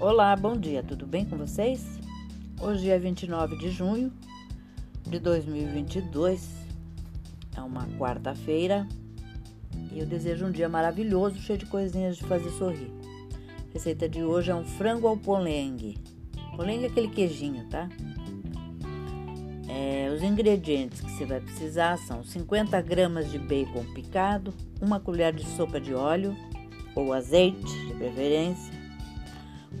Olá, bom dia, tudo bem com vocês? Hoje é 29 de junho de 2022, é uma quarta-feira e eu desejo um dia maravilhoso, cheio de coisinhas de fazer sorrir. A receita de hoje é um frango ao polengue. Polengue é aquele queijinho, tá? É, os ingredientes que você vai precisar são 50 gramas de bacon picado, uma colher de sopa de óleo ou azeite, de preferência,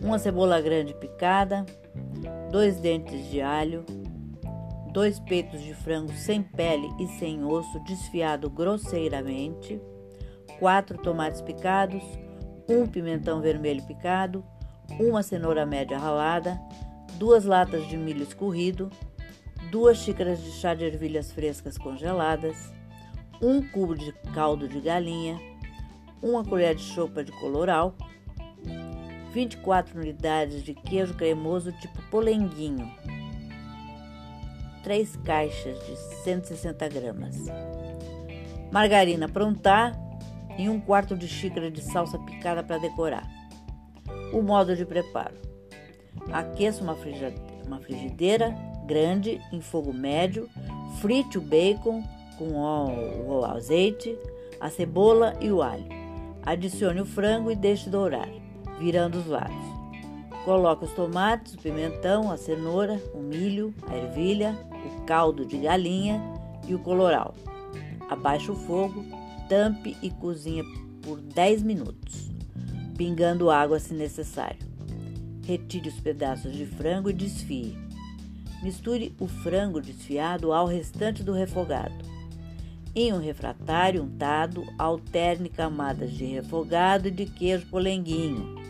uma cebola grande picada, dois dentes de alho, dois peitos de frango sem pele e sem osso desfiado grosseiramente, quatro tomates picados, um pimentão vermelho picado, uma cenoura média ralada, duas latas de milho escorrido, duas xícaras de chá de ervilhas frescas congeladas, um cubo de caldo de galinha, uma colher de sopa de coloral, 24 unidades de queijo cremoso tipo polenguinho, 3 caixas de 160 gramas, margarina prontar e um quarto de xícara de salsa picada para decorar. O modo de preparo: aqueça uma frigideira grande em fogo médio, frite o bacon com o azeite, a cebola e o alho. Adicione o frango e deixe dourar virando os lados. Coloque os tomates, o pimentão, a cenoura, o milho, a ervilha, o caldo de galinha e o coloral. Abaixe o fogo, tampe e cozinha por 10 minutos, pingando água se necessário. Retire os pedaços de frango e desfie. Misture o frango desfiado ao restante do refogado. Em um refratário untado, alterne camadas de refogado e de queijo polenguinho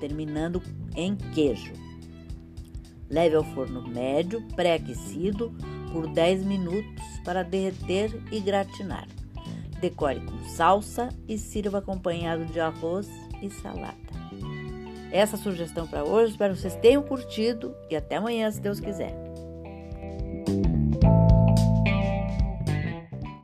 terminando em queijo. Leve ao forno médio, pré-aquecido, por 10 minutos para derreter e gratinar. Decore com salsa e sirva acompanhado de arroz e salada. Essa sugestão para hoje, espero que vocês tenham curtido e até amanhã, se Deus quiser.